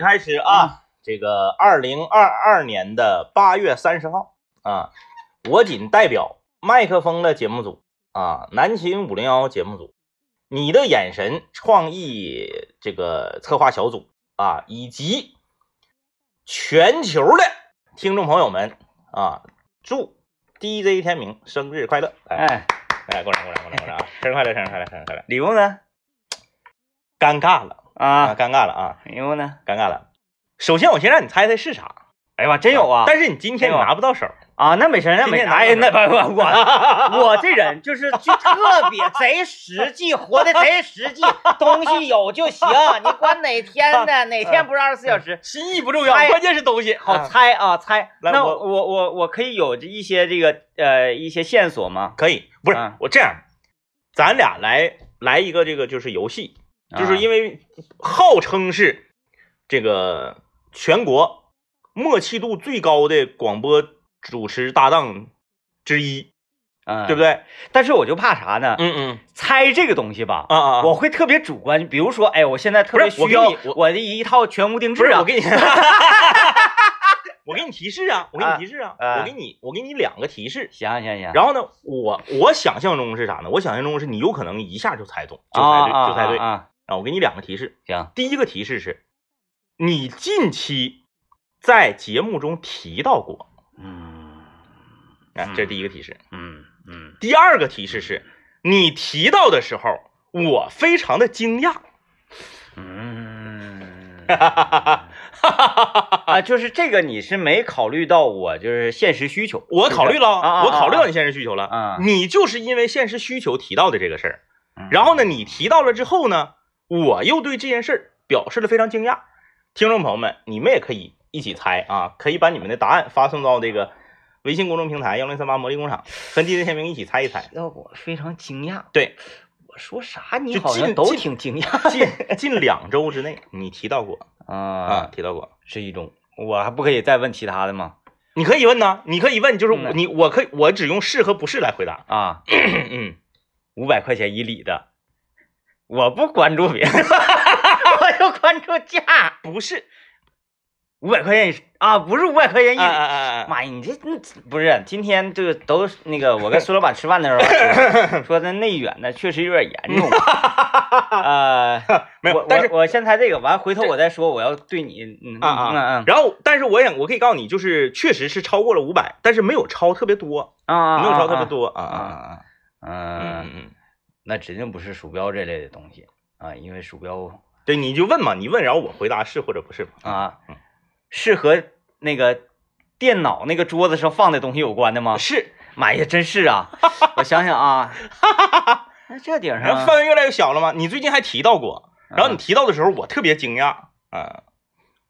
开始啊，这个二零二二年的八月三十号啊，我仅代表麦克风的节目组啊，南秦五零幺节目组，你的眼神创意这个策划小组啊，以及全球的听众朋友们啊，祝 DJ 天明生日快乐！哎，哎，过来，过来，过来，过来啊！生日快乐，生日快乐，生日快乐！礼物呢？尴尬了啊，啊，尴尬了啊，礼物呢？尴尬了。首先，我先让你猜猜是啥。哎呀妈，真有啊！但是你今天你拿不到手，啊，那没事，那没拿哎呀，那到不不我 我这人就是就特别贼实际，活的贼实际，东西有就行，你管哪天呢？哪天不是二十四小时？心意不重要，关键是东西好啊猜啊，猜。那我我我我可以有这一些这个呃一些线索吗？可以，不是啊我这样，咱俩来来一个这个就是游戏，就是因为为号称是这个全国默契度最高的广播主持搭档之一，嗯，对不？对？但是我就怕啥呢？嗯嗯猜这个东西吧，啊啊，我会特别主观，比如说，哎，我现在特别需要你我我的一套全屋定制啊，我给你，我给你提示啊，我给你提示啊，啊我给你我给你两个提示。行行行，然后呢，我我想象中是啥呢？我想象中是你有可能一下就猜中，就猜对，啊就猜对。啊啊，啊，我给你两个提示。行，第一个提示是，你近期在节目中提到过，嗯啊，这是第一个提示。嗯嗯，第二个提示是，你提到的时候，我非常的惊讶。嗯，哈哈哈哈哈！啊，就是这个你是没考虑到我就是现实需求，我考虑了，啊啊我考虑到你现实需求了。啊你就是因为现实需求提到的这个事儿，嗯然后呢，你提到了之后呢，我又对这件事儿表示了非常惊讶。听众朋友们，你们也可以一起猜啊，可以把你们的答案发送到这个微信公众平台幺零三八魔力工厂，跟 DJ 天明一起猜一猜。要我非常惊讶。对，我说啥你好像都挺惊讶近近两周之内，你提到过 啊，啊，提到过。是一种，我还不可以再问其他的吗？你可以问呢，你可以问，就是嗯你，我可以，我只用是和不是来回答。啊，嗯，五百块钱以里的，我不关注别人，我就关注价。不是，五百块钱一啊，不是五百块钱一妈呀，你这嗯不是今天这个都那个，我跟苏老板吃饭的时候 说说的内卷的确实有点严重。呃，我，没有但是我我先猜这个，完回头我再说我要对你嗯啊啊嗯嗯然后，但是我想，我可以告诉你，就是确实是超过了五百，但是没有超特别多，啊，没有超特别多啊啊啊嗯，嗯嗯，那指定不是鼠标这类的东西啊，因为鼠标对，你就问嘛，你问，然后我回答是或者不是嘛。啊嗯是和那个电脑那个桌子上放的东西有关的吗？是，妈呀，真是啊！我想想啊，那这顶上然后范围越来越小了吗。你最近还提到过，然后你提到的时候，我特别惊讶啊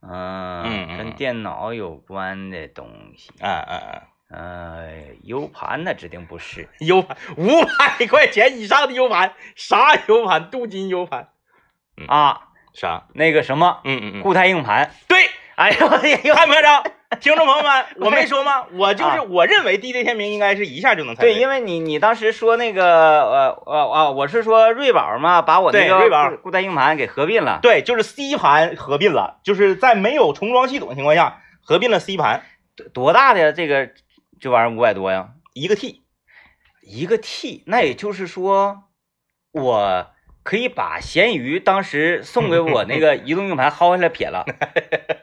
嗯嗯嗯跟电脑有关的东西，啊啊啊！呃，U 盘那指定不是 U 盘五百块钱以上的 U 盘，啥 U 盘？镀金 U 盘啊，啥？那个什么嗯嗯嗯，固态硬盘。对，哎呦我的天！看没看着？听众朋友们，我没说吗？我就是啊我认为 DJ 天明应该是一下就能猜对，因为为你你当时说那个呃呃啊，我是说瑞宝嘛，把我那个瑞宝固固态硬盘给合并了。对，就是 C 盘合并了，就是在没有重装系统的情况下合并了 C 盘多大的这个这玩意儿五百多呀？一个 T。一个 T，那也就是说，我可以把咸鱼当时送给我那个 移动硬盘薅下来撇了，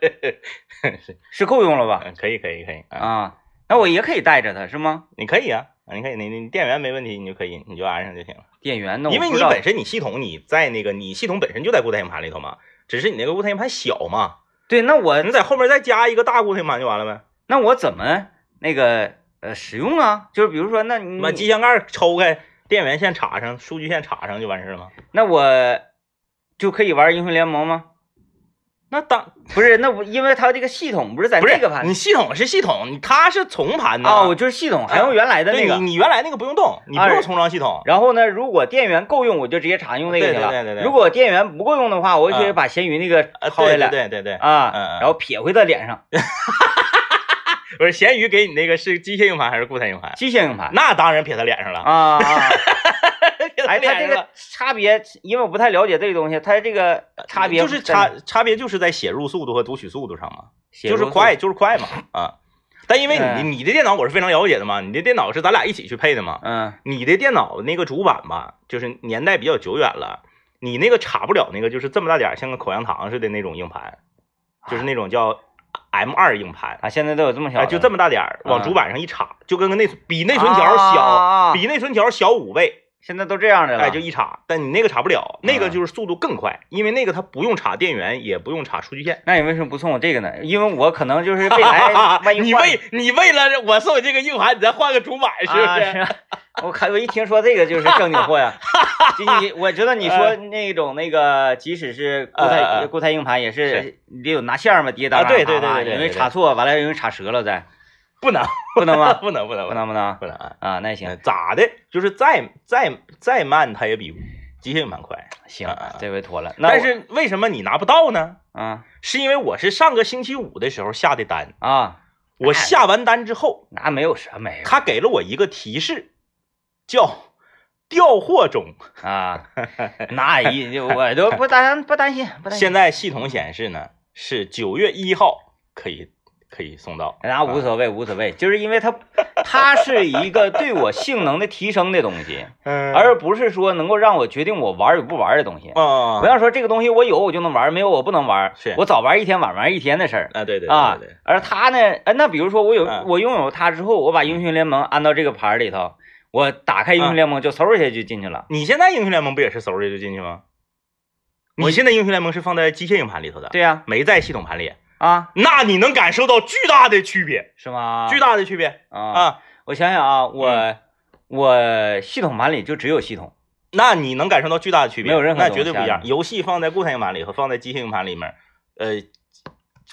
是，是够用了吧？嗯，可以，可以，可以啊，啊，那我也可以带着它是吗？你可以啊，啊你可以，你你电源没问题，你就可以，你就安上就行了。电源呢？因为你本身你系统你在那个你系统本身就在固态硬盘里头嘛，只是你那个固态硬盘小嘛，对，那我你在后面再加一个大固态硬盘就完了呗。那我怎么那个呃使用啊？就是比如说，那你把机箱盖抽开，电源线插上，数据线插上就完事了吗？那我就可以玩英雄联盟吗？那当不是，那我因为它这个系统不是在那个盘你系统是系统，你它是重盘的啊，我就是系统还用原来的那个。对你你原来那个不用动，你不啊用重装系统。然后呢，如果电源够用，我就直接插用那个去了。对对对对对如果电源不够用的话，我就可以啊把咸鱼那个呃，对薅下来对对对对，啊，然后撇回到脸上，不是咸鱼给你那个是机械硬盘还是固态硬盘？机械硬盘。那当然撇他脸上了，啊啊，撇哎，他这个差别，因为我不太了解这个东西，它这个差别就是差差别就是在写入速度和读取速度上嘛，就是快就是快嘛啊。但因为你嗯你的电脑我是非常了解的嘛，你的电脑是咱俩一起去配的嘛，嗯。你的电脑那个主板吧，就是年代比较久远了，你那个插不了那个就是这么大点儿像个口香糖似的那种硬盘，就是那种叫 M 二硬盘。啊，现在都有这么小哎，就这么大点儿，往嗯主板上一插，就跟个内比内存条小，啊比内存条小五倍，现在都这样的了，哎，就一插。但你那个插不了，那个嗯就是速度更快，因为那个它不用插电源，也不用插数据线。那你为什么不送我这个呢？因为我可能就是未来 万一你为你为了我送你这个硬盘，你再换个主板是不啊是？啊 我看我一听说这个就是正经货呀，就你我知道你说那种那个，即使是固态呃固态硬盘也是是你得有拿线儿嘛，叠搭啊对对对对对因为插错，完了容易插折了再，不能，不能吗？不能，不能，不能不能不能啊！啊，那行呃咋的？就是再再再慢，它也比机械硬盘快。行啊，这回妥了。但是为什么你拿不到呢？啊是因为我是上个星期五的时候下的单，啊，我下完单之后，那没有什么呀他给了我一个提示，叫调货中。啊，那一我都不担不担心不担心，现在系统显示呢是九月一号可以可以送到。那无所谓无所谓，就是因为它 它是一个对我性能的提升的东西。嗯而不是说能够让我决定我玩与不玩的东西。啊，不要说这个东西我有我就能玩，没有我不能玩，是我早玩一天晚玩一天的事儿啊，对对啊对对对。而它呢，呃，那比如说我有嗯我拥有它之后，我把英雄联盟安到这个盘里头，我打开英雄联盟就嗖一下就进去了。你现在英雄联盟不也是嗖一下就进去吗？你现在英雄联盟是放在机械硬盘里头的，对呀，没在系统盘里，啊，那你能感受到巨大的区别，是吗？巨大的区别啊！啊！我想想啊，我嗯我系统盘里就只有系统，那你能感受到巨大的区别，没有任何那绝对不一样。游戏放在固态硬盘里和放在机械硬盘里面，呃，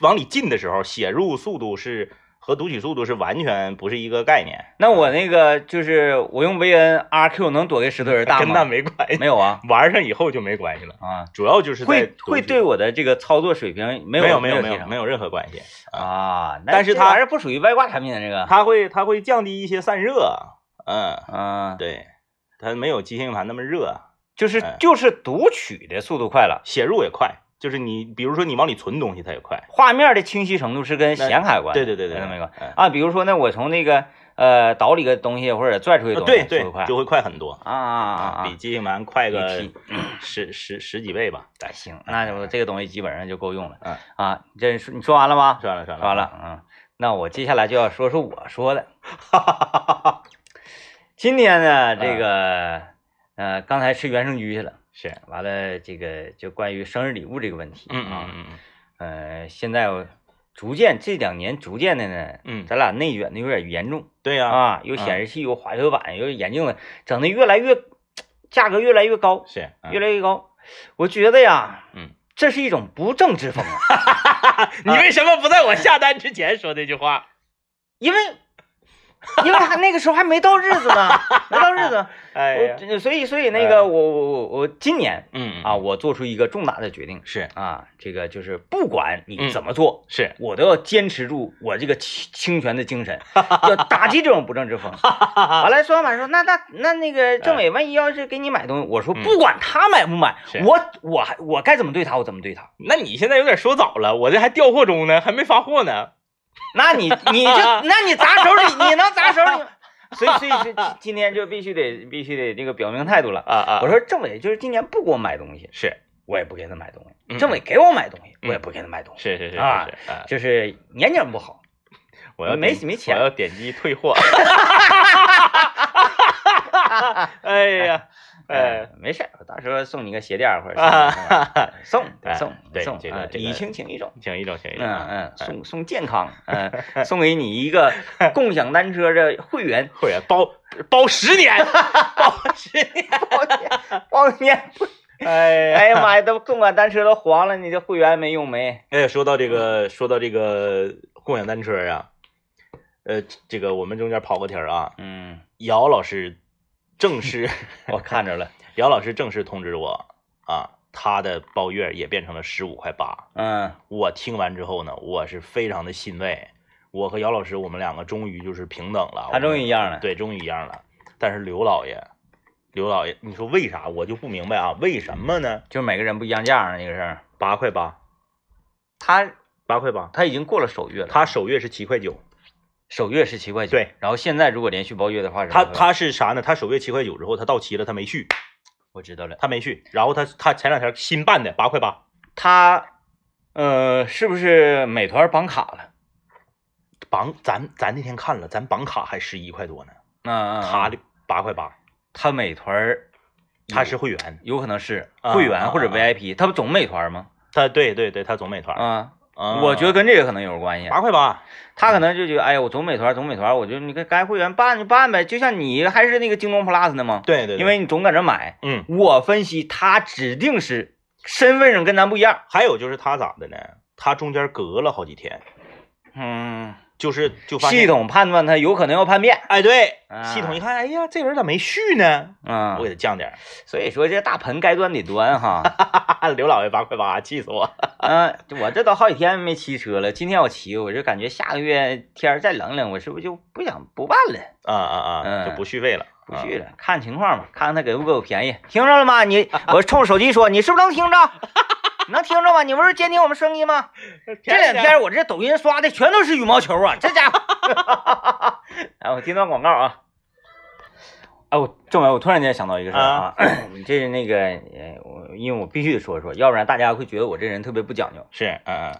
往里进的时候，写入速度是和读取速度是完全不是一个概念，那我那个就是我用 VN RQ 能躲开石头人大跟那？没关系。没有啊 玩上以后就没关系了，啊，主要就是在会会对我的这个操作水平没有没有没有没有任何关系。啊，但是它还是不属于外挂产品的这个，它会它会降低一些散热，嗯，嗯，对，它没有机械硬盘那么热，就是哎就是读取的速度快了，写入也快，就是你比如说你往里存东西它也快，画面的清晰程度是跟显卡有关，对对对对，没关嗯啊。比如说呢，我从那个呃倒里个东西或者拽出去的东西，对对就会快很多，啊啊啊啊！比机械硬盘快个 十十十几倍吧，行，那我这个东西基本上就够用了。嗯啊，这你说完了吗？算了算了说完了，嗯，那我接下来就要说说我说的。今天呢，这个呃，刚才吃原生居去了，是，完了这个就关于生日礼物这个问题，嗯啊，嗯嗯呃，现在我逐渐这两年逐渐的呢，嗯，咱俩内卷的有点严重对呀，啊，有显示器，有滑雪板，有眼镜的，整的越来越价格越来越高，是，嗯越来越高。我觉得呀，嗯，这是一种不正之风啊，你为什么不在我下单之前说这句话？因为 因为还那个时候还没到日子呢，没到日子，哎所以所以那个我我我我今年嗯啊，，我做出一个重大的决定。是。啊，这个就是不管你嗯怎么做，是，我都要坚持住我这个清清泉的精神，要打击这种不正之风。完了，孙老板说，那那那那个政委，万一要是给你买东西，我说嗯。不管他买不买，我我还我该怎么对他，我怎么对他。那你现在有点说早了，我这还调货中呢，还没发货呢。那你你就 那你砸手里，你能砸手里？所以所以所以今天就必须得必须得这个表明态度了。啊啊我说政委就是今年不给我买东西，是我也不给他买东西；嗯政委给我买东西，嗯我也不给他买东西。是是是啊就是年景不好，我要没点没钱我要点击退货。哎呀，哎呃，，没事儿，我到时候送你个鞋垫儿或者 送哎送送，对这个这个啊礼轻情意重。请一种，请一种，嗯嗯，送 送健康，嗯，送给你一个共享单车的会员，会员包包十年，包十年。包年包年，哎哎呀妈呀，都共享单车都黄了，你这会员没用没？哎，说到这个，说到这个共享单车啊，呃，这个我们中间跑个题儿啊，嗯，姚老师正式，我看着了，姚老师正式通知我啊，他的包月也变成了十五块八。嗯我听完之后呢，我是非常的欣慰。我和姚老师，我们两个终于就是平等了。他终于一样了对，终于一样了。但是刘老爷刘老爷，你说为啥？我就不明白啊，为什么呢？就是每个人不一样价儿那个事儿。八块八，他八块八，他已经过了首月了，他首月是七块九，首月是七块九，对，然后现在如果连续包月的话他他是啥呢？他首月七块九之后，他到期了，他没续，我知道了，他没续，然后他他前两天新办的八块八，他呃是不是美团绑卡了？绑咱咱那天看了，咱绑卡还十一块多呢，嗯嗯，他的八块八，他美团他是会员，有可能是啊会员或者 VIP，他不总美团吗？他对对对，他总美团，啊，嗯我觉得跟这个可能有关系。八块八，他可能就觉得，哎呀，我总美团，总美团，我就你该该会员办就办呗，就像你还是那个京东 Plus 的吗？对对，对因为你总搁这买。嗯，我分析他指定是身份上跟咱不一样。还有就是他咋的呢？他中间隔了好几天，嗯，就是就发现系，统判断他有可能要叛变。哎，对，啊系统一看，哎呀，这人咋没续呢？嗯我，给他降点儿。所以说这大盆该端得端哈。刘老爷八块八，气死我！嗯，我这都好几天没骑车了，今天我骑，我就感觉下个月天儿再冷冷，我是不是就不想不办了？啊啊啊，嗯就不续费了，不续了，看情况吧，看看他给不给我便宜。听着了吗？你，我冲手机说，你是不是能听着？你能听着吗？你不是监听我们声音吗？这两天我这抖音刷的全都是羽毛球啊，这家伙。哎，我听段广告啊。哎，我政委，我突然间想到一个事儿啊，你这是那个，呃，我因为我必须得说说，要不然大家会觉得我这人特别不讲究。是，嗯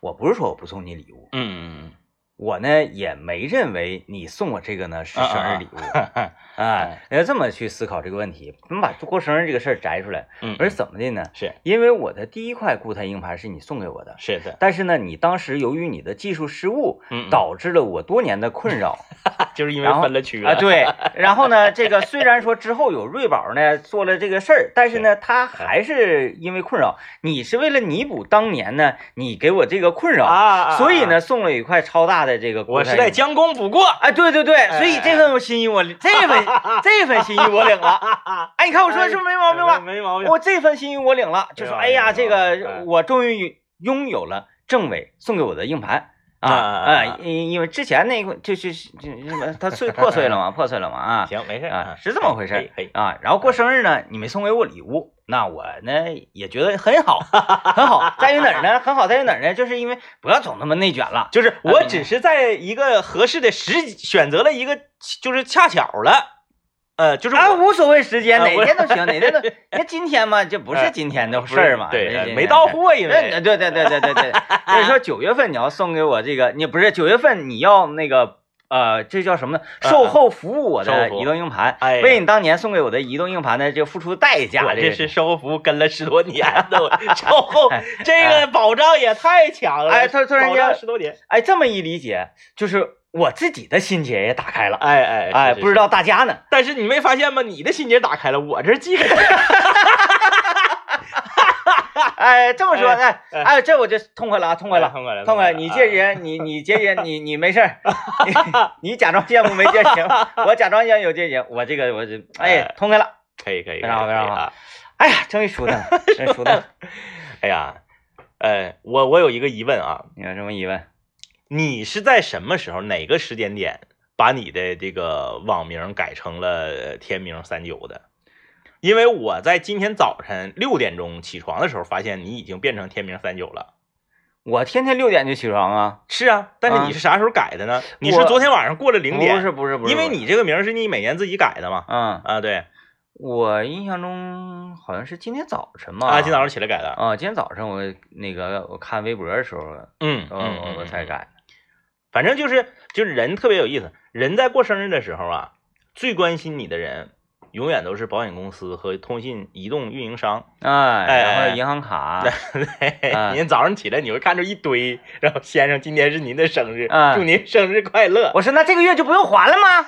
我不是说我不送你礼物，嗯嗯我呢也没认为你送我这个呢是嗯，生日礼物。嗯啊，要这么去思考这个问题，我们把过生日这个事儿摘出来。嗯，而怎么的呢？是因为我的第一块固态硬盘是你送给我的，是的，但是呢，你当时由于你的技术失误，嗯，嗯导致了我多年的困扰 就是因为分了区啊。了，对，然后呢，这个虽然说之后有瑞宝呢做了这个事儿，但是呢，他还是因为困扰。你是为了弥补当年呢你给我这个困扰，啊，所以呢，送了一块超大的这个固我。是在将功补过，哎，对对对，所以哎这份心意我这份 这份心意我领了。哎，你看我说的是不是没毛病吧？没毛病，我这份心意我领了，就说哎呀，这个我终于拥有了政委送给我的硬盘啊啊！因因为之前那个就是就它碎 破碎了嘛，破碎了嘛啊行，没事啊，是这么回事啊。然后过生日呢，你没送给我礼物，那我呢也觉得很好，很好，在于哪儿呢？很好在于哪儿呢？就是因为不要总那么内卷了。就是我只是在一个合适的时选择了一个，就是恰巧了，呃，就是啊，我无所谓时间，哪天都行，哪天都。那今天嘛，这不是今天的事儿嘛，对，没到货，因为对对对对对对，所以 说九月份你要送给我这个，你不是九月份你要那个呃，这叫什么呢？售后服务我的移动硬盘，哎呀。为你当年送给我的移动硬盘呢，就付出代价，我这是售后服务跟了十多年的，我 售后哎这个保障也太强了，哎突突然间十多年，哎，这么一理解，就是我自己的心结也打开了，哎哎哎，不知道，道大家呢？但是你没发现吗？你的心结打开了，我这记着，哎，这么说，哎哎哎，这我就痛快了啊，痛快了。痛快了，痛快，你接人，你你接人，你你没事儿，你你假装羡慕没接行，我假装想有接行，我这个我这哎哎痛快了，可以可以，非常好非常好啊哎呀，终于舒坦了，真舒坦了。哎呀，呃，我我有一个疑问啊，你有什么疑问？你是在什么时候哪个时间点把你的这个网名改成了天明三九的？因为我在今天早晨六点钟起床的时候，发现你已经变成天明三九了。我天天六点就起床啊，是啊，但是啊你是啥时候改的呢？你是昨天晚上过了零点，不是不是不是，因为你这个名是你每年自己改的嘛。嗯，啊，对，我印象中好像是今天早晨嘛，啊，今早上起来改的。啊，今天早上我那个我看微博的时候，嗯我嗯我我才。改。反正就是就是人特别有意思，人在过生日的时候啊，最关心你的人永远都是保险公司和通信移动运营商。哎，哎然后哎银行卡，对，啊您早上起来你会看着一堆，然后先生今天是您的生日，啊祝您生日快乐，我说那这个月就不用还了吗？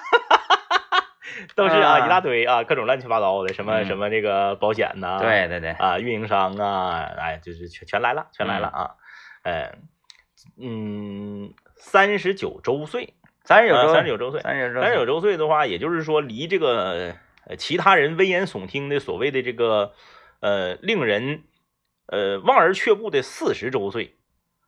都是啊啊一大堆啊，各种乱七八糟的，什么嗯什么这个保险呐，对对对，啊运营商啊，哎就是全全来了，全来了啊，哎嗯三十九周岁，三十九周，三十九周岁，三十九周，三十九周岁的话，也就是说离这个呃其他人危言耸听的所谓的这个呃令人呃望而却步的四十周岁，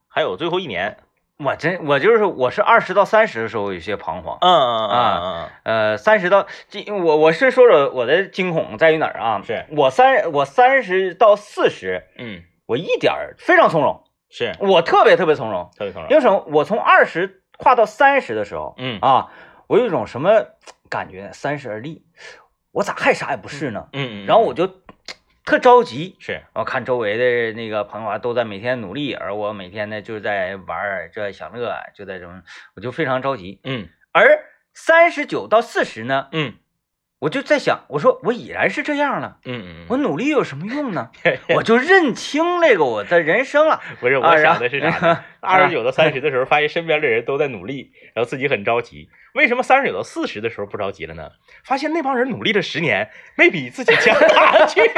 还有最后一年我真我就是我是二十到三十的时候有些彷徨，嗯嗯嗯嗯呃，三十到这我我是说说我的惊恐在于哪儿啊？是我三我三十到四十，嗯，我一点儿非常从容，是我特别特别从容。特别从容。因为什么？我从二十跨到三十的时候嗯啊，我有一种什么感觉？三十而立，我咋还啥也不是呢？嗯嗯，然后我就特着急，是我看周围的那个朋友啊，都在每天努力，而我每天呢就是在玩儿，就在享乐，就在什么，我就非常着急。嗯而三十九到四十呢，嗯我就在想，我说我已然是这样了，嗯嗯，我努力有什么用呢？我就认清那个我的人生了。不是我想的是啥呢？二十九到三十 的时候，发现身边的人都在努力，然后自己很着急。为什么三十九到四十的时候不着急了呢？发现那帮人努力了十年，没比自己强哪去。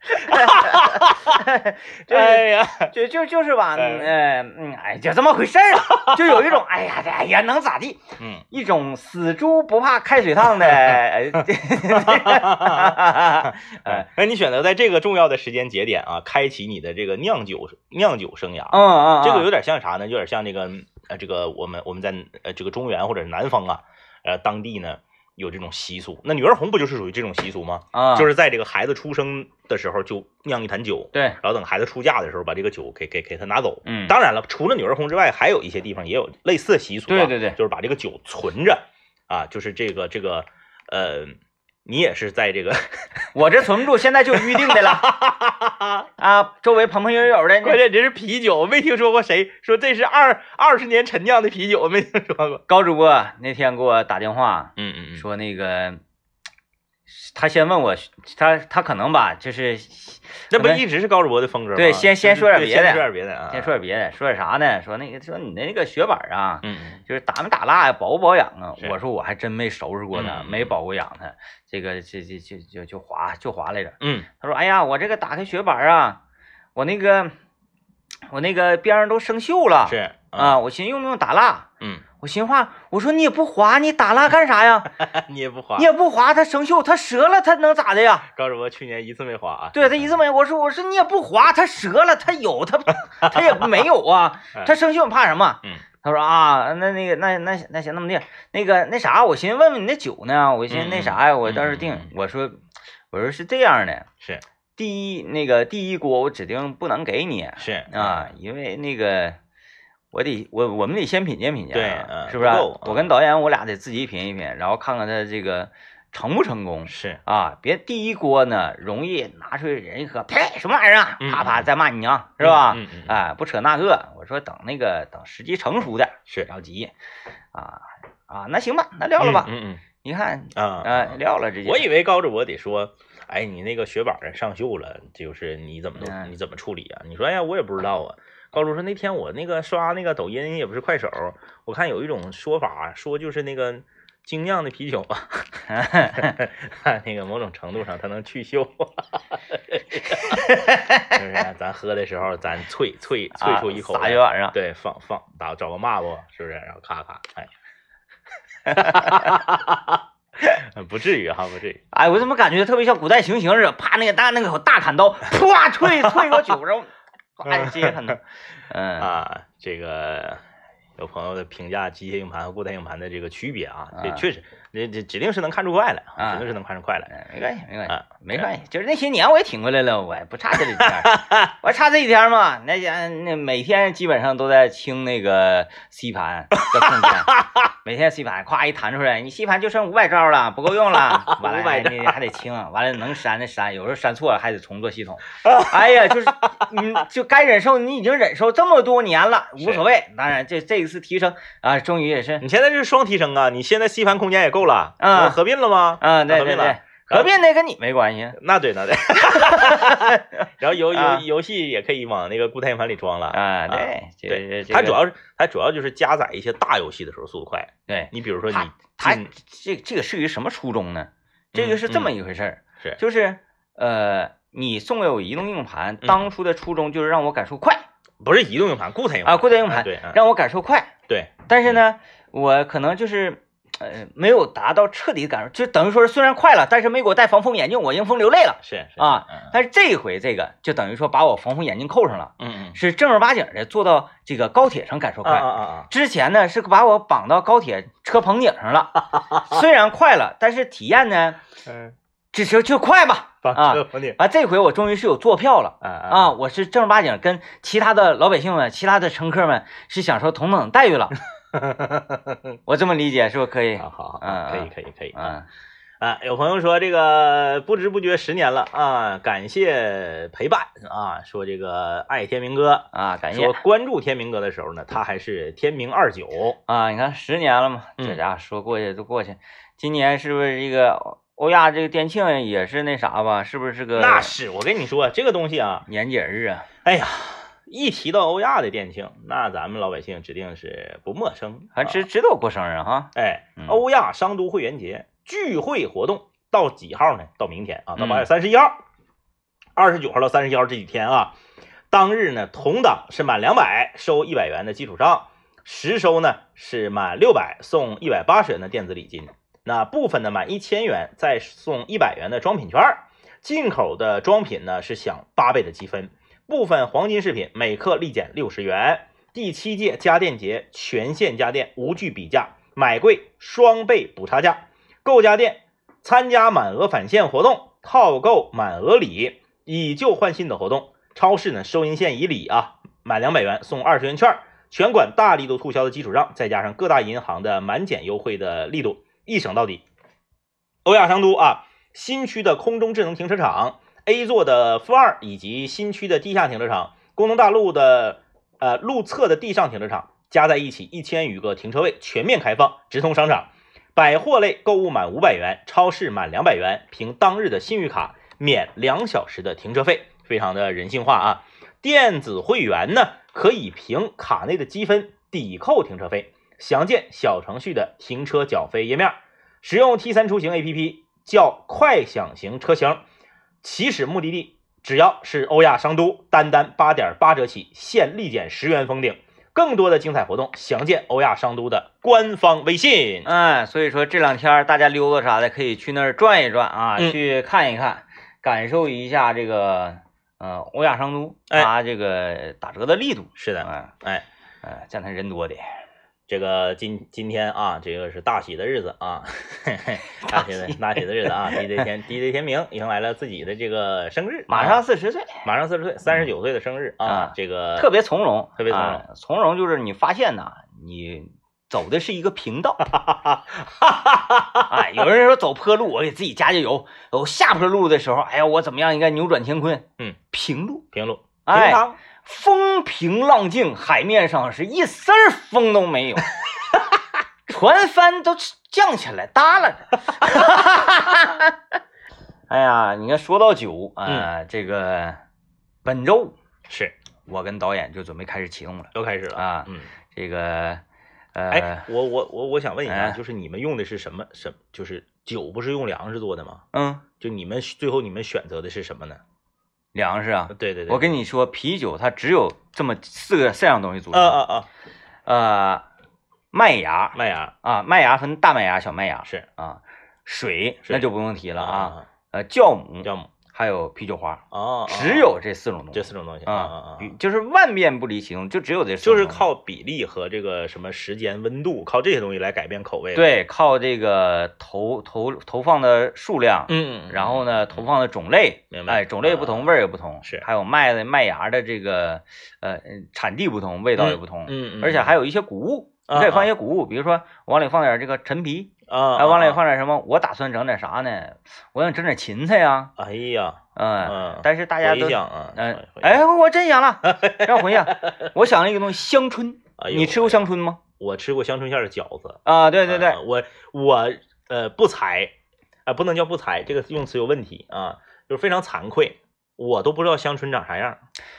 哎呀，就就就是吧，哎。呃嗯，哎，就这么回事儿啊，就有一种 哎呀哎呀能咋地，嗯，一种死猪不怕开水烫的，哎，哎，那你选择在这个重要的时间节点啊，开启你的这个酿酒酿酒生涯。嗯嗯，这个有点像啥呢？有点像这个呃，这个我们我们在呃这个中原或者南方啊，呃当地呢有这种习俗。那女儿红不就是属于这种习俗吗？啊，就是在这个孩子出生的时候就酿一坛酒，对，然后等孩子出嫁的时候把这个酒给给给他拿走。嗯，当然了，除了女儿红之外，还有一些地方也有类似的习俗、啊。对对对就是把这个酒存着啊，就是这个这个呃，你也是在这个 我这存不住，现在就预定的了 啊，周围朋朋友友的，关键这是啤酒，没听说过谁说这是二二十年陈酿的啤酒，没听说过。高主播那天给我打电话嗯嗯嗯，说那个，他先问我，他他可能吧，就是那不一直是高主播的风格吗？对先先说点别的先说点别的啊。先说点别的，说点啥呢？说那个说你的那个雪板啊，就是打没打蜡呀，保不保养啊？我说我还真没收拾过呢，嗯没保过养它，这个这这这就就滑就滑来着。嗯他说：“哎呀，我这个打开雪板啊，我那个我那个边上都生锈了，是啊，，我寻思用不用打蜡？嗯，我寻话，我说你也不滑，你打蜡干啥呀？你也不滑你。也不滑，它生锈，它折了，它能咋的呀？高主播去年一次没滑啊。对他一次没，我说我说你也不滑，它折了，它有，它它 也没有啊，它生锈你怕什么？嗯，他说啊，那那个那那那行那么地，那个那啥，我寻思问问你那酒呢，我寻思那啥呀，我到时候定。我说我说是这样的，是第一那个第一锅我指定不能给你是啊，因为那个我得我我们得先品鉴品鉴啊，对嗯是不是啊？不我跟导演我俩得自己品一品，然后看看他这个成不成功。是，啊，别第一锅呢，容易拿出来人一喝，呸，什么玩意儿啊？嗯啪啪再骂你娘，是吧？嗯嗯嗯哎，不扯那个，我说等那个等时机成熟的，是着急，啊啊，那行吧，那撂了吧。嗯你看，嗯啊啊，撂了直接。我以为高主播得说，哎，你那个雪板上锈了，就是你怎么都嗯你怎么处理啊？你说，哎呀，我也不知道啊。高主说那天我那个刷那个抖音也不是快手，我看有一种说法说就是那个精酿的啤酒啊，那个某种程度上它能去锈，是不是？咱喝的时候咱啐啐啐出一口啊撒来一碗上。对，放放打找个抹布，是不是？然后咔咔，哎，不至于哈，不至于。哎，我怎么感觉特别像古代行刑似的？啪，那个大那个大砍刀，唰啐啐个酒，然后啪接他呢。嗯啊，这个有朋友的评价机械硬盘和固态硬盘的这个区别啊，这啊确实，这这指定是能看出快来啊指定是能看出快来。哎没关系，没关系啊，没关系。就是那些年我也挺过来了，我也不差这几天，我还差这几天嘛。那家那每天基本上都在清那个 C 盘的空间，每天 C 盘咵一弹出来，你 C 盘就剩五百兆了，不够用了，完了还500你还得清，完了能删的删，有时候删错了还得重做系统。哎呀，就是你就该忍受，你已经忍受这么多年了，无所谓。当然这这一次提升啊，终于也是你现在是双提升啊！你现在 C 盘空间也够了，啊合并了吗？啊，对对对合并了，，合并那跟你没关系那对那对。然后游啊游游戏也可以往那个固态硬盘里装了。啊，对，对对，它主要是它主要就是加载一些大游戏的时候速度快。对。你比如说你他他进这这个是于什么初衷呢？这个是这么一回事儿、嗯是就是呃，你送给我移动硬盘，嗯当初的初衷就是让我感受快、不是移动硬盘，固态硬盘。啊，固态硬盘、让我感受快。对，但是呢，我可能就是呃没有达到彻底的感受，就等于说是虽然快了，但是没给我戴防风眼镜，我迎风流泪了。是是啊嗯。但是这一回这个就等于说把我防风眼镜扣上了，嗯嗯。是正儿八经的坐到这个高铁上感受啊快。啊啊。之前呢是把我绑到高铁车棚顶上了，虽然快了，但是体验呢嗯，只是就快吧。把啊这回我终于是有坐票了。啊啊，我是正儿八经跟其他的老百姓们、其他的乘客们是享受同等待遇了。我这么理解是不是可以？好好好，嗯可以可以可以啊嗯，啊！有朋友说这个不知不觉十年了啊，感谢陪伴啊，说这个爱天明哥，啊，感谢说关注天明哥的时候呢，他还是天明二九，啊！你看十年了嘛，嗯这家伙说过去就过去。今年是不是这个欧欧亚这个店庆也是那啥吧？是不是是个那是我跟你说这个东西啊，年节日啊？哎呀，一提到欧亚的店庆，那咱们老百姓指定是不陌生，还啊知知道过生日哈？哎嗯，欧亚商都会员节聚会活动到几号呢？到明天啊，到嗯八月三十一号，二十九号到三十一号这几天啊，当日呢，同档是满两百收一百元的基础上，实收呢是满六百送一百八十元的电子礼金，那部分呢满一千元再送一百元的装品券，进口的装品呢是享八倍的积分，部分黄金饰品每克立减六十元。第七届家电节全线家电无惧比价，买贵双倍补差价。购家电参加满额返现活动，套购满额礼，以旧换新的活动。超市呢收银线以礼啊，满两百元送二十元券。全馆大力度促销的基础上，再加上各大银行的满减优惠的力度，一省到底。欧亚商都啊，新区的空中智能停车场、A 座的负二以及新区的地下停车场、工农大路的呃路侧的地上停车场加在一起一千余个停车位全面开放，直通商场。百货类购物满五百元，超市满两百元，凭当日的信誉卡免两小时的停车费，非常的人性化啊。电子会员呢，可以凭卡内的积分抵扣停车费，详见小程序的停车缴费页面。使用 T 三出行 APP 叫快享型车型，起始目的地只要是欧亚商都，单单八点八折起，现立减十元封顶。更多的精彩活动，详见欧亚商都的官方微信。哎，所以说这两天大家溜达啥的，可以去那儿转一转啊，嗯去看一看，感受一下这个呃欧亚商都哎它这个打折的力度。是的，哎哎，哎，这趟人多的，这个今今天啊，这个是大喜的日子啊，大喜的大喜的日子啊！DJ 天 DJ 天明迎来了自己的这个生日，马啊上四十岁，马上四十岁，三十九岁的生日啊啊，这个特别从容，特别从容啊从容就是你发现呐，你走的是一个平道。哎，有人说走坡路，我给自己加加油；走下坡路的时候，哎呀，我怎么样应该扭转乾坤？嗯，平路，平路平哎，汤，风平浪静，海面上是一丝儿风都没有，船帆都降起来耷拉着。哎呀，你看说到酒啊、呃这个本周是我跟导演就准备开始启动了又开始了啊。嗯，这个呃，哎，我我我我想问一下，哎就是你们用的是什么什？就是酒不是用粮食做的吗？嗯，就你们最后你们选择的是什么呢？粮食啊，对对对，我跟你说，啤酒它只有这么四个四样东西组成，啊啊啊，呃，麦芽麦芽。啊，麦芽分大麦芽、小麦芽是。啊，水水那就不用提了啊，啊，呃，酵母，酵母还有啤酒花，哦，哦只有这四种东西这四种东西啊啊啊，比就是万变不离其宗，就只有这四就是靠比例和这个什么时间、温度，靠这些东西来改变口味。，对，靠这个投投投放的数量，嗯，然后呢，投放的种类，明白哎，种类不同，味儿也不同，是。还有麦的麦芽的这个呃产地不同，味道也不同，嗯，嗯而且还有一些谷物，啊你可以放一些谷物，比如说往里放点这个陈皮，啊，哎，往里啊，放点什么？我打算整点啥呢？我想整点芹菜呀，哎呀，嗯嗯，但是大家都回想啊，嗯，哎，我真想了，让我回想，我想了一个东西，香椿，你吃过香椿吗？我吃过香椿馅的饺子，啊，对对对啊，我我呃不才，啊不能叫不才，这个用词有问题啊，就是非常惭愧，我都不知道香椿长啥样，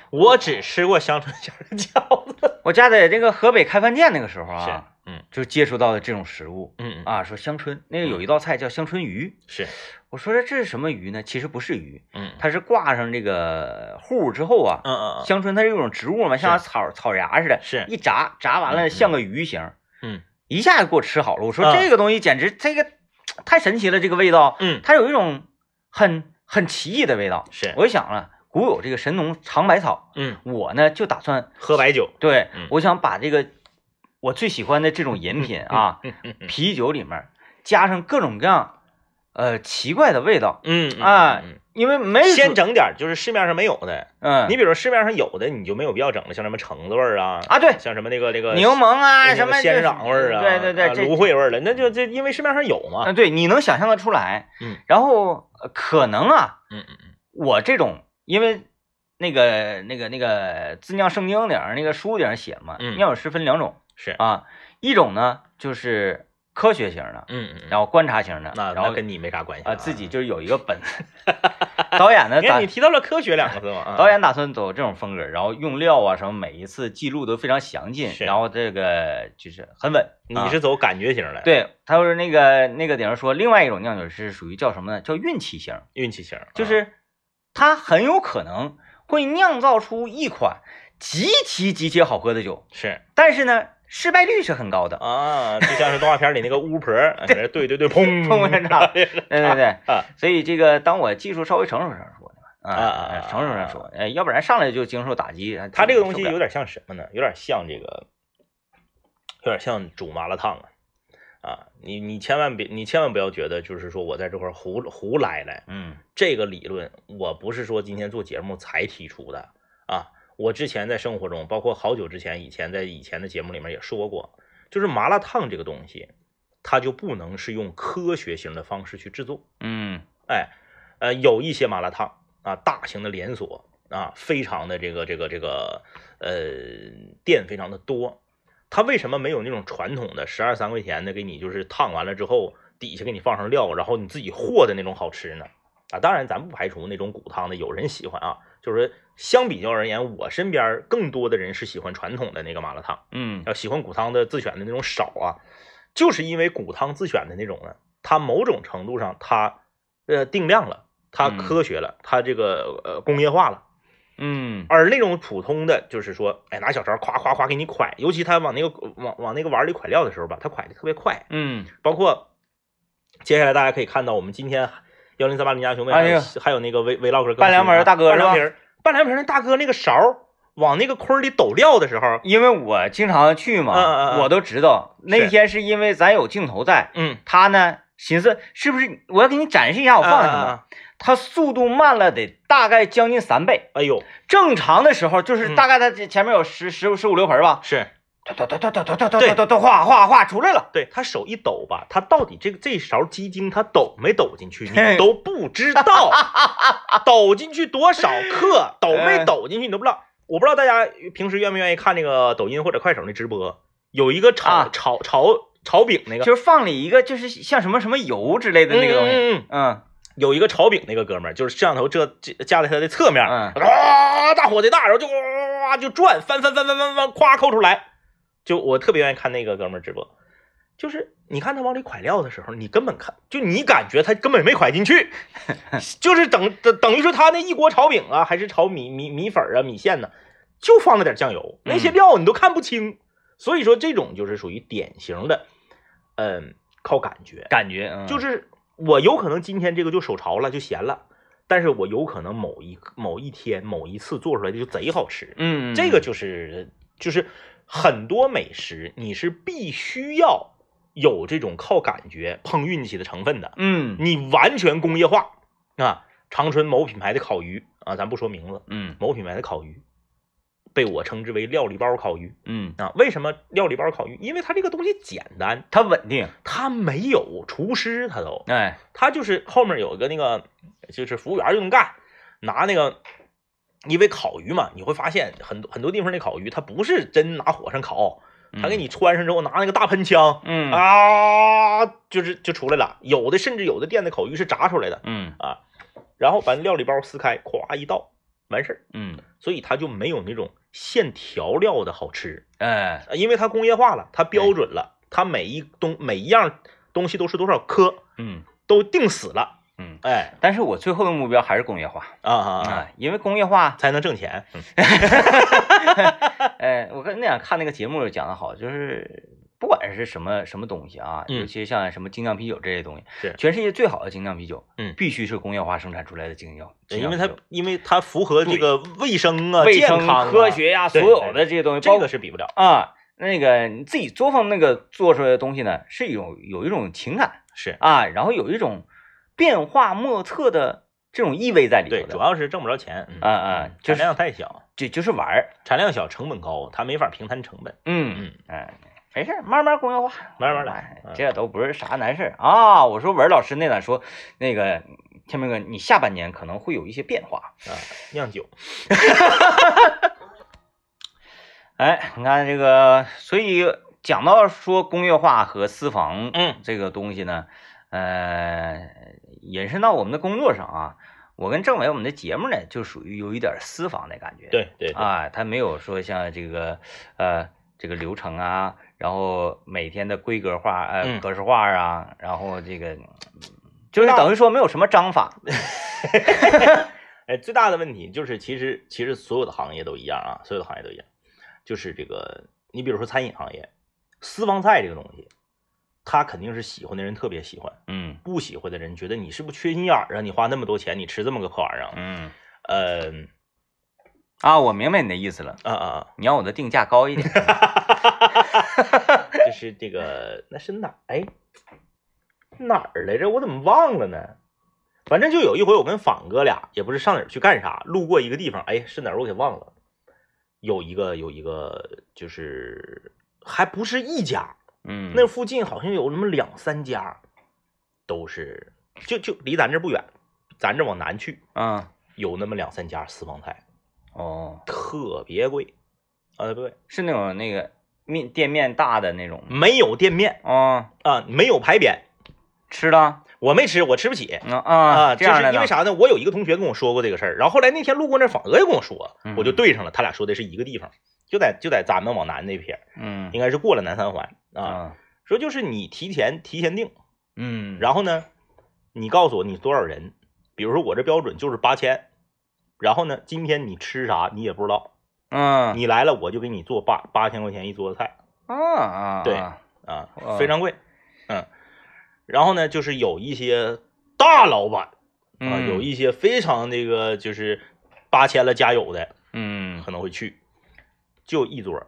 我只吃过香椿馅的饺子。我家在这个河北开饭店那个时候是啊，，嗯。就接触到的这种食物嗯嗯。啊，说香椿，那个有一道菜叫香椿鱼，是，我说这是什么鱼呢？其实不是鱼，嗯。它是挂上这个糊之后啊，嗯香椿它是一种植物嘛，像草草芽似的，是。一炸炸完了像个鱼形，嗯，一下就给我吃好了。我说啊这个东西简直这个太神奇了，这个味道，嗯，它有一种很很奇异的味道。是，我就想了，古有这个神农尝百草，嗯，我呢就打算喝白酒，对嗯。我想把这个我最喜欢的这种饮品啊，啤酒里面加上各种各样呃奇怪的味道，嗯嗯啊嗯因为没嗯先整点就是市面上没有的，嗯。你比如说市面上有的你就没有必要整了，像什么橙子味儿啊，啊对。像什么那个那个柠檬啊什么仙人掌味儿啊，对对对，芦荟味儿的，那就这因为市面上有嘛，嗯对，你能想象得出来，嗯，然后呃可能啊，嗯嗯嗯，我这种因为。那个、那个、那个自酿圣经顶上那个书顶上写嘛，嗯。酿酒师分两种是，啊，一种呢就是科学型的，嗯嗯嗯，然后观察型的，那然后那跟你没啥关系啊自己就是有一个本子。导演呢打你看你提到了科学两个字嘛，啊。导演打算走这种风格，然后用料啊什么，每一次记录都非常详尽，是。然后这个就是很稳。啊你是走感觉型的，，对，他说那个那个顶上说，另外一种酿酒是属于叫什么呢？叫运气型，运气型，啊。就是他很有可能会酿造出一款极其极其好喝的酒，是。但是呢，失败率是很高的。啊，就像是动画片里那个巫婆，对对对，砰砰对对对，啊所以这个当我技术稍微成熟上说啊啊啊成熟上说，呃，要不然上来就经受打击。他这个东西有点像什么呢？有点像这个，有点像煮麻辣烫啊。啊，你你千万别，你千万不要觉得就是说我在这块胡胡来来，嗯这个理论我不是说今天做节目才提出的啊，我之前在生活中，包括好久之前，以前在以前的节目里面也说过，就是麻辣烫这个东西，它就不能是用科学型的方式去制作。嗯哎，呃，有一些麻辣烫啊，大型的连锁啊，非常的这个这个这个呃店非常的多，它为什么没有那种传统的十二三块钱的给你就是烫完了之后底下给你放上料，然后你自己和的那种好吃呢？啊，当然咱不排除那种骨汤的有人喜欢啊，就是说相比较而言，我身边更多的人是喜欢传统的那个麻辣烫。嗯。要喜欢骨汤的自选的那种少啊，就是因为骨汤自选的那种呢，它某种程度上它呃定量了，它嗯科学了，它这个呃工业化了，嗯。而那种普通的就是说，哎拿小勺夸夸夸给你蒯，尤其他往那个往往那个碗里蒯料的时候吧，他蒯的特别快，嗯。包括接下来大家可以看到我们今天幺零三八邻家兄妹还有、还有那个微微唠嗑更新啊半凉皮大哥是吧？半凉皮半凉皮那大哥那个勺往那个坤里抖料的时候，因为我经常去嘛，嗯嗯嗯我都知道。那天是因为咱有镜头在，嗯，他呢寻思是不是我要给你展示一下我放什么，他速度慢了得大概将近三倍。哎呦，正常的时候就是嗯。大概他前面有十十十五六盆吧，是。哒哒哒哒哒哒哒哒哒哒哗哗哗出来了。对他手一抖吧，他到底这个这勺鸡精他抖没抖进去，嘿你都不知道，抖进去多少克，抖没抖进去你都不知道。我不知道大家平时愿不愿意看那个抖音或者快手那直播，有一个炒、啊炒炒炒饼那个就是放里一个就是像什么什么油之类的那个东西，嗯有一个炒饼那个哥们儿，就是摄像头这这架在他的侧面，嗯啊，大火贼大，然后就哇就转，翻翻翻翻翻翻，咵扣出来。就我特别愿意看那个哥们儿直播，就是你看他往里蒯料的时候，你根本看，就你感觉他根本没蒯进去，就是等等等于说他那一锅炒饼啊，还是炒米米米粉啊、米线呢，就放了点酱油，那些嗯料你都看不清。所以说这种就是属于典型的，嗯，靠感觉。感觉嗯就是我有可能今天这个就手潮了，就咸了，但是我有可能某一某一天某一次做出来的就贼好吃。嗯这个就是就是很多美食你是必须要有这种靠感觉碰运气的成分的，嗯。你完全工业化啊，长春某品牌的烤鱼啊，咱不说名字，嗯。某品牌的烤鱼。被我称之为料理包烤鱼。嗯，啊？为什么料理包烤鱼？因为它这个东西简单，它稳定，它没有厨师，它都。哎。它就是后面有一个那个，就是服务员就能干，拿那个，因为烤鱼嘛，你会发现很多很多地方那烤鱼，它不是真拿火上烤，它给你穿上之后拿那个大喷枪嗯啊，就是就出来了。有的甚至有的店的烤鱼是炸出来的嗯啊，然后把料理包撕开，咵一倒，完事儿。嗯所以它就没有那种现调料的好吃，哎呃因为它工业化了，它标准了，它每一东每一样东西都是多少克，嗯都定死了。嗯，哎。但是我最后的目标还是工业化。啊啊啊！啊，因为工业化，才能挣钱。嗯。哎，我跟那天看那个节目讲的好，就是不管是什么什么东西啊，嗯。尤其像什么精酿啤酒这些东西，是。全世界最好的精酿啤酒，嗯。必须是工业化生产出来的精酿，精因为它因为它符合这个卫生啊、卫生、健康、啊、科学呀、所有的这些东西，这个是比不了。啊，那个你自己作坊那个做出来的东西呢，是一种有一种情感。是。啊，然后有一种变化莫测的这种意味在里，头对。主要是挣不着钱。嗯嗯产就是量太小，就就是玩儿，产量小，成本高，它没法平摊成本。嗯嗯哎，没事儿，慢慢工业化，慢慢来这都不是啥难事儿啊。我说文老师那咋说？那个天明哥，你下半年可能会有一些变化。啊，酿酒，哎，你看这个，所以讲到说工业化和私房，嗯，这个东西呢，呃，引申到我们的工作上啊，我跟政委我们的节目呢，就属于有一点私房的感觉。对对对，啊，他没有说像这个呃这个流程啊，然后每天的规格化呃嗯格式化啊，然后这个就是等于说没有什么章法。哎，最大的问题就是，其实其实所有的行业都一样啊，所有的行业都一样，就是这个，你比如说餐饮行业，私房菜这个东西，他肯定是喜欢的人特别喜欢，嗯不喜欢的人觉得你是不是缺心眼儿啊？你花那么多钱，你吃这么个破玩意？嗯呃，啊，我明白你的意思了，啊啊啊，你让我的定价高一点。就是这个，那是哪？哎，哪儿来着？我怎么忘了呢？反正就有一回，我跟仿哥俩也不是上哪儿去干啥，路过一个地方，哎，是哪儿我给忘了。有一个有一个，就是还不是一家，嗯，那附近好像有那么两三家，都是就就离咱这不远，咱这往南去啊。有那么两三家私房菜，哦，特别贵，啊对，是那种那个面店面大的那种没有店面哦，啊，没有牌匾，吃了我没吃，我吃不起。啊啊，啊，这样的呢就是因为啥呢？我有一个同学跟我说过这个事儿，然后后来那天路过那儿，仿哥也跟我说，嗯我就对上了，他俩说的是一个地方，就在就在咱们往南那片儿，嗯应该是过了南三环啊。啊说就是你提前提前定，嗯，然后呢，你告诉我你多少人，比如说我这标准就是八千，然后呢，今天你吃啥你也不知道，嗯你来了我就给你做八八千块钱一桌子菜啊啊对啊非常贵，嗯，然后呢，就是有一些大老板。啊，嗯有一些非常那个就是八千了加有的嗯可能会去，就一桌，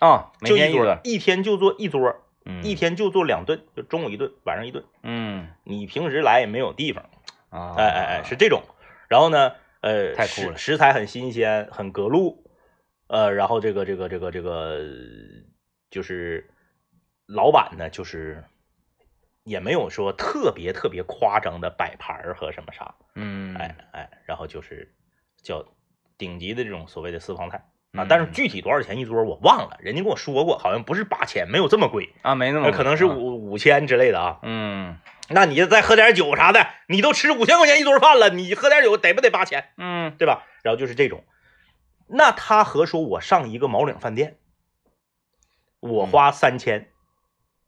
啊，每天个就一桌，一天就做一桌，嗯。一天就做两顿，就中午一顿，晚上一顿。嗯。你平时来也没有地方，啊，哎哎哎，是这种。然后呢，呃，太酷了。食食材很新鲜，很隔路，呃，然后这个这个这个这个就是老板呢，就是也没有说特别特别夸张的摆盘儿和什么啥，嗯。哎哎，然后就是叫顶级的这种所谓的私房菜啊，嗯但是具体多少钱一桌我忘了，人家跟我说过，好像不是八千，没有这么贵，啊没那么可能是啊五五千之类的啊。嗯那你再喝点酒啥的，你都吃五千块钱一桌饭了，你喝点酒得不得八千，嗯对吧？然后就是这种，那他和说我上一个毛领饭店，我嗯花三千，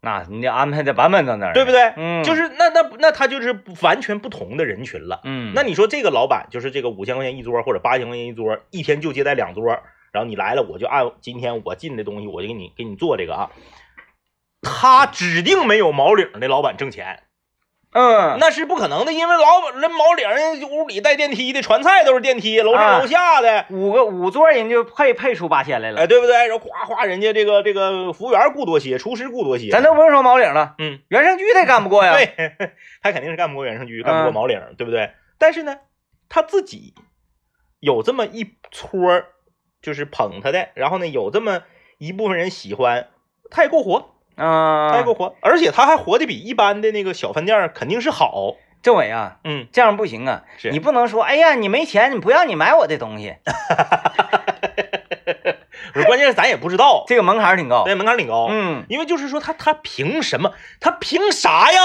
那你得安排的板板正正，对不？对？嗯，就是那那那他就是完全不同的人群了。嗯，那你说这个老板就是这个五千块钱一桌或者八千块钱一桌，一天就接待两桌，然后你来了我就按今天我进的东西我就给你给你做这个啊，他指定没有毛领的老板挣钱，嗯。那是不可能的，因为老板人毛领人屋里带电梯的，传菜都是电梯，楼啊。上楼下的。五个五桌人就配配出八千来了，哎，对不对？然后哗哗，人家这个这个服务员雇多些，厨师雇多些，咱都不用说毛领了，嗯，原生剧他干不过呀，，对，他肯定是干不过袁胜居，干不过嗯毛领，对不对？但是呢，他自己有这么一撮儿，就是捧他的，然后呢，有这么一部分人喜欢，他也够活，嗯，他也够活，而且他还活得比一般的那个小饭店肯定是好，政委啊，嗯，这样不行啊，是。你不能说，哎呀，你没钱，你不让你买我的东西，不是关键是咱也不知道，这个门槛儿挺高，对，门槛挺高，嗯。因为就是说他他凭什么？他凭啥呀？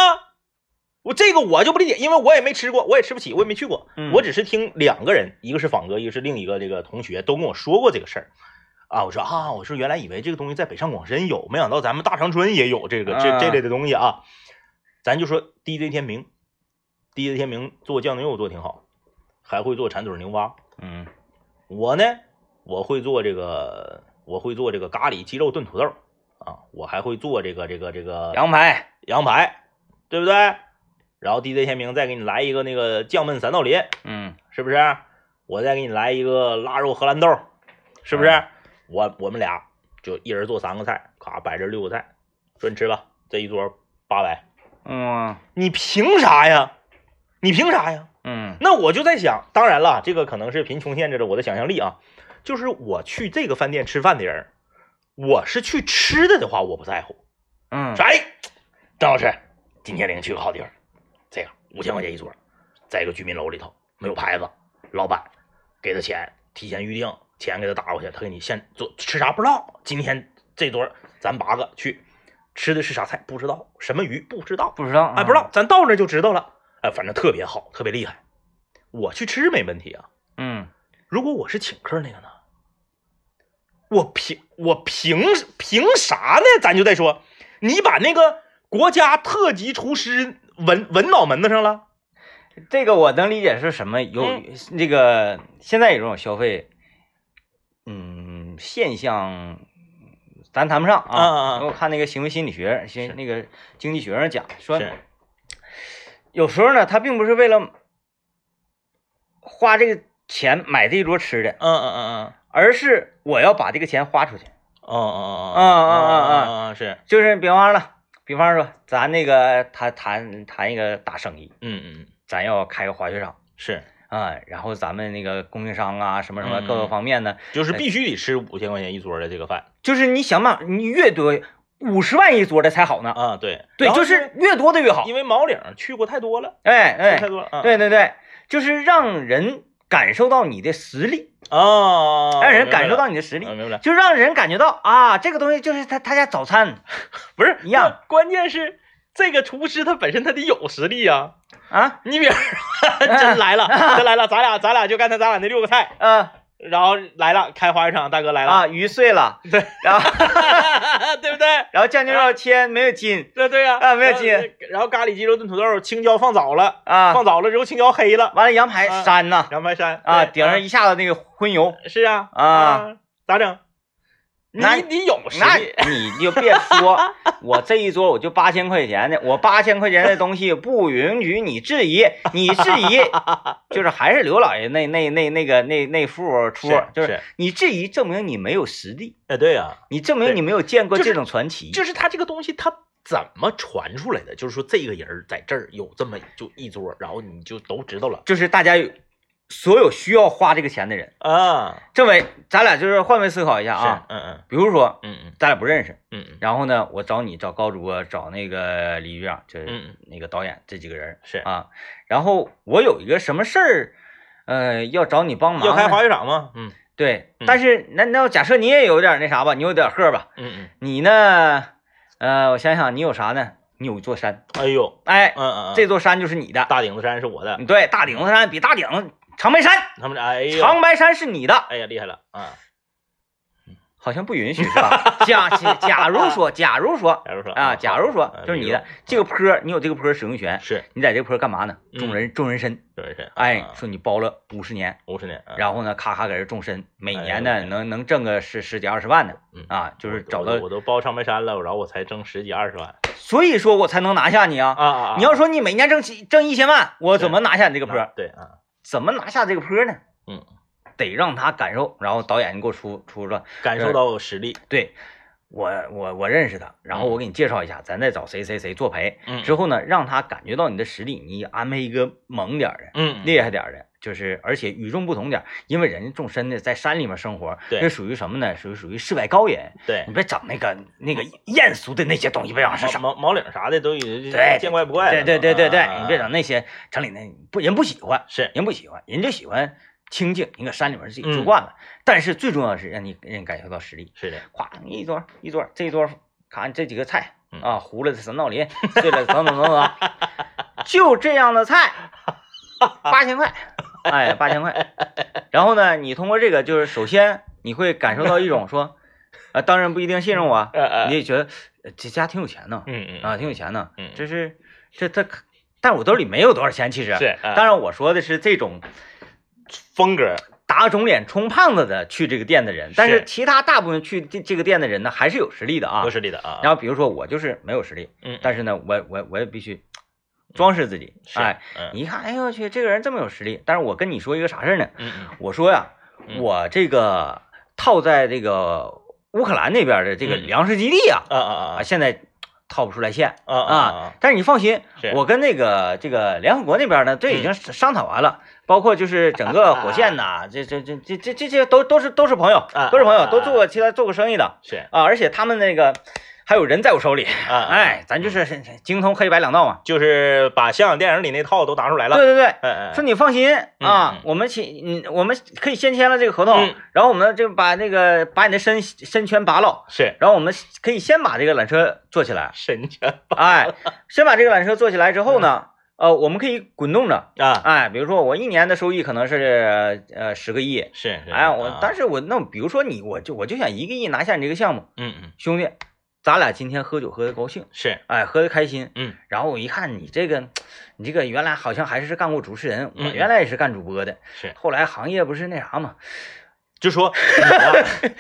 我这个我就不理解，因为我也没吃过，我也吃不起，我也没去过。嗯我只是听两个人，一个是仿哥，一个是另一个这个同学，都跟我说过这个事儿。啊，我说啊，我说原来以为这个东西在北上广深有，没想到咱们大长春也有这个这这类的东西啊。咱就说 DJ 天明，DJ 天明做酱牛肉做挺好，还会做馋嘴牛蛙。嗯我呢，我会做这个，我会做这个咖喱鸡肉炖土豆啊，我还会做这个这个这个羊排，羊排，对不对？然后 DJ 天明再给你来一个那个酱焖三道林，嗯是不是？我再给你来一个腊肉荷兰豆，是不是？嗯我我们俩就一人做三个菜，咔摆这六个菜，说你吃吧，这一桌八百，嗯你凭啥呀？你凭啥呀？嗯那我就在想，当然了，这个可能是贫穷限制了我的想象力啊。就是我去这个饭店吃饭的人，我是去吃的的话，我不在乎。嗯说，哎，张老师，今天领你去个好地方，这样五千块钱一桌，在一个居民楼里头，没有牌子，老板给他钱，提前预定，钱给他打过去，他给你现做吃啥不知道。今天这桌咱八个去吃的是啥菜不知道，什么鱼不知道，不知道，哎不知道，咱到那就知道了。哎，反正特别好，特别厉害，我去吃没问题啊。嗯，如果我是请客那个呢？我凭我凭凭啥呢？咱就再说，你把那个国家特级厨师纹纹脑门子上了？这个我能理解是什么？有这个现在有这种消费，嗯，现象咱谈不上啊。我看那个行为心理学，行那个经济学上讲说，有时候呢，他并不是为了花这个钱买这一桌吃的，嗯嗯嗯嗯，而是我要把这个钱花出去。哦哦哦哦哦哦哦，是，就是别忘了。比方说咱那个谈谈谈一个大生意，嗯嗯咱要开个滑雪场是，啊，然后咱们那个供应商啊，什么什么嗯各个方面呢，就是必须得吃五千块钱一桌的这个饭就是你想嘛，你越多五十万一桌的才好呢。啊。对对，就是越多的越好。因为毛领去过太多了，哎哎太哎，多了啊。对对对，就是让人感受到你的实力，啊，让人感受到你你的实力，明白了，就让人感觉到啊，这个东西就是他他家早餐。不是一样。关键是这个厨师他本身他得有实力呀、啊，你比如说 真来了，真来了，咱俩咱俩就刚才咱俩那六个菜，呃然后来了开花鱼场，大哥来了，啊，鱼碎了，对，然后 对不对？然后酱牛肉切没有筋对对呀、啊没有筋然后咖喱鸡肉炖土豆，青椒放早了，啊，放早了之后青椒黑了，完了羊排啊。膻呐。羊排山啊，顶上一下子那个荤油，是啊。啊，咋整？你那你有实那力，你就别说，我这一桌我就八千块钱的，我八千块钱的东西不允许你质疑，你质疑 就是还是刘老爷那那那那个那那副出，就是是，你质疑证明你没有实力，哎，对呀、你证明你没有见过这种传奇，就是他这个东西，他怎么传出来的？就是说，这个人儿在这儿有这么就一桌，然后你就都知道了就是大家有所有需要花这个钱的人。啊。政委，咱俩就是换位思考一下啊，是，嗯嗯。比如说嗯嗯。咱俩不认识，嗯嗯，然后呢，我找你找高主播，找那个李局长，就是嗯那个导演这几个人是。啊，然后我有一个什么事儿，呃，要找你帮忙，要开滑雪场吗？嗯。对，嗯。但是那那假设你也有点那啥吧，你有点贺吧，嗯嗯，你呢，呃，我想想，你有啥呢？你有一座山，哎呦，哎，嗯嗯嗯，这座山就是你的，大顶子山是我的，对，大顶子山比大顶长白山，他们哎呀，长白山是你的，哎呀厉害了啊！好像不允许是吧？假假假如说，假如说假如说啊，假如说啊就是你的这个坡，你有这个坡使用权，是。你在这个坡干嘛呢？嗯。种人种人参，种人参，哎，说你包了五十年，五十年，啊。然后呢，咔咔搁这种参，每哎年呢能能挣个十十几二十万呢嗯。啊，就是找到我都，包长白山了，然后我才挣十几二十万。所以说我才能拿下你啊。啊啊！你要说你每年挣几挣一千万，我怎么拿下你这个坡？对啊，怎么拿下这个坡呢？嗯，得让他感受，然后导演你给我出出出，感受到实力，对我我我认识他，然后我给你介绍一下，咱再找谁谁谁作陪，嗯。之后呢，让他感觉到你的实力，你安排一个猛点的、嗯，厉害点的，就是而且与众不同点儿，因为人家种参的在山里面生活，对这属于什么呢？属于属于世外高人，对你，别整那个那个艳俗的那些东西，别整是啥。毛毛毛领啥的都已经对见怪不怪了，对对对对对，啊你别整那些城里那不人不喜欢，是人不喜欢，人就喜欢清静，你搁山里面自己住嗯惯了。但是最重要的是让你让你感受到实力。是的，咵一桌一桌，这一桌看这几个菜嗯啊，糊了的三道林，碎了等等等等，就这样的菜，八千块，哎，八千块。然后呢，你通过这个，就是首先你会感受到一种说，啊，当然不一定信任我你也觉得呃这家挺有钱呢，嗯嗯啊，挺有钱呢，嗯。这是这这，但我兜里没有多少钱，其实是，啊当然我说的是这种风格打肿脸充胖子的去这个店的人，但是是。其他大部分去这这个店的人呢，还是有实力的啊有。实力的啊。然后比如说我就是没有实力，嗯，但是呢，我我我也必须装饰自己。是哎，，嗯你一看，哎呦我去，这个人这么有实力。但是我跟你说一个啥事儿呢？我说呀，嗯我这个套在这个乌克兰那边的这个嗯粮食基地啊，啊啊啊，现在套不出来线啊啊啊。但是你放心，我跟那个这个联合国那边呢，这已经商讨完了，包括就是整个火线呐，这这这这这这些都都是都是朋友啊，都是朋友，啊都做过其他做过生意的是啊，而且他们那个还有人在我手里，哎，咱就是精通黑白两道嘛。就是把香港电影里那套都拿出来了。对对对，嗯嗯，说你放心啊嗯，我们签，嗯，我们可以先签了这个合同嗯，然后我们就把那个把你的身身圈拔了，是。然后我们可以先把这个缆车做起来，神拳哎，先把这个缆车做起来之后呢，呃，我们可以滚动着，啊，哎，比如说我一年的收益可能是呃十个亿，是是，哎，我啊。但是我那比如说你，我就我就想一个亿拿下你这个项目，嗯嗯。兄弟，咱俩今天喝酒喝的高兴，是，哎，喝的开心，嗯。然后我一看你这个，你这个原来好像还是干过主持人，我嗯原来也是干主播的，是，后来行业不是那啥嘛，就说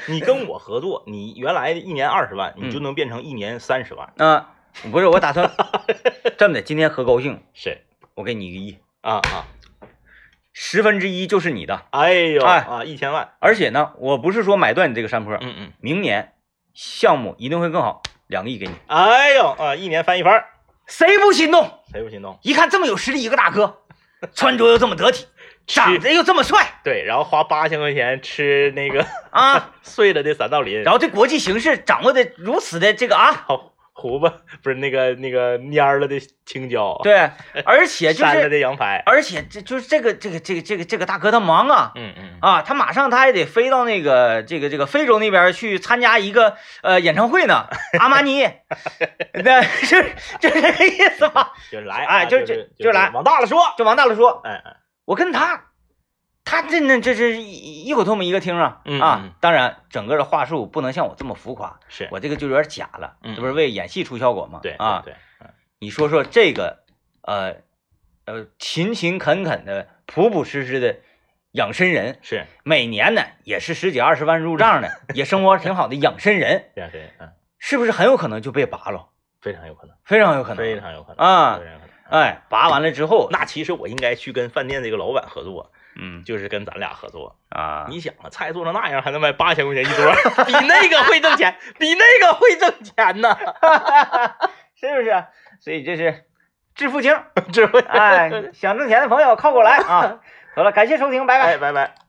你 跟我合作，你原来一年二十万，你就嗯。能变成一年三十万，啊、不是我打算 这么的，今天喝高兴，是。我给你一个亿，啊啊，十分之一就是你的，哎呦哎啊，一千万，而且呢，我不是说买断你这个山坡，嗯嗯，明年项目一定会更好，两个亿给你，哎呦啊，一年翻一番，谁不心动？谁不心动？一看这么有实力一个大哥，穿着又这么得体，长得又这么帅对，然后花八千块钱吃那个啊，碎了的三道鳞，然后对国际形势掌握的如此的这个啊，好胡巴 不是那个那个蔫了的青椒，，对，而且就 扇了是，的羊排，而且这就是这个这个这个这个这个大哥他忙啊。嗯嗯，啊，他马上他还得飞到那个这个这个非洲那边去参加一个呃演唱会呢，阿玛尼，对，是就是这个意思吧？就是来，哎就啊就就是就来往大了说，就往大了说，哎哎，我跟他，他这那这是一一口唾沫一个听啊、嗯啊嗯！当然，整个的话术不能像我这么浮夸，是，我这个就有点假了，嗯。这不是为演戏出效果吗？对啊，对，对你说说这个呃呃勤勤恳恳的、朴朴实实的养生人，是，每年呢也是十几二十万入账的，也生活挺好的养生人，养生人，嗯，是不是很有可能就被拔了？非常有可能，非常有可能，非常有可能啊。非常有可能。哎，拔完了之后，那其实我应该去跟饭店这个老板合作，嗯就是跟咱俩合作。啊，你想啊，菜做成那样还能卖八千块钱一桌，比那个会挣钱，比那个会挣钱呢。是不是？所以这是致富经。致富，哎，想挣钱的朋友靠过来啊！好了，感谢收听，拜拜。哎，拜拜。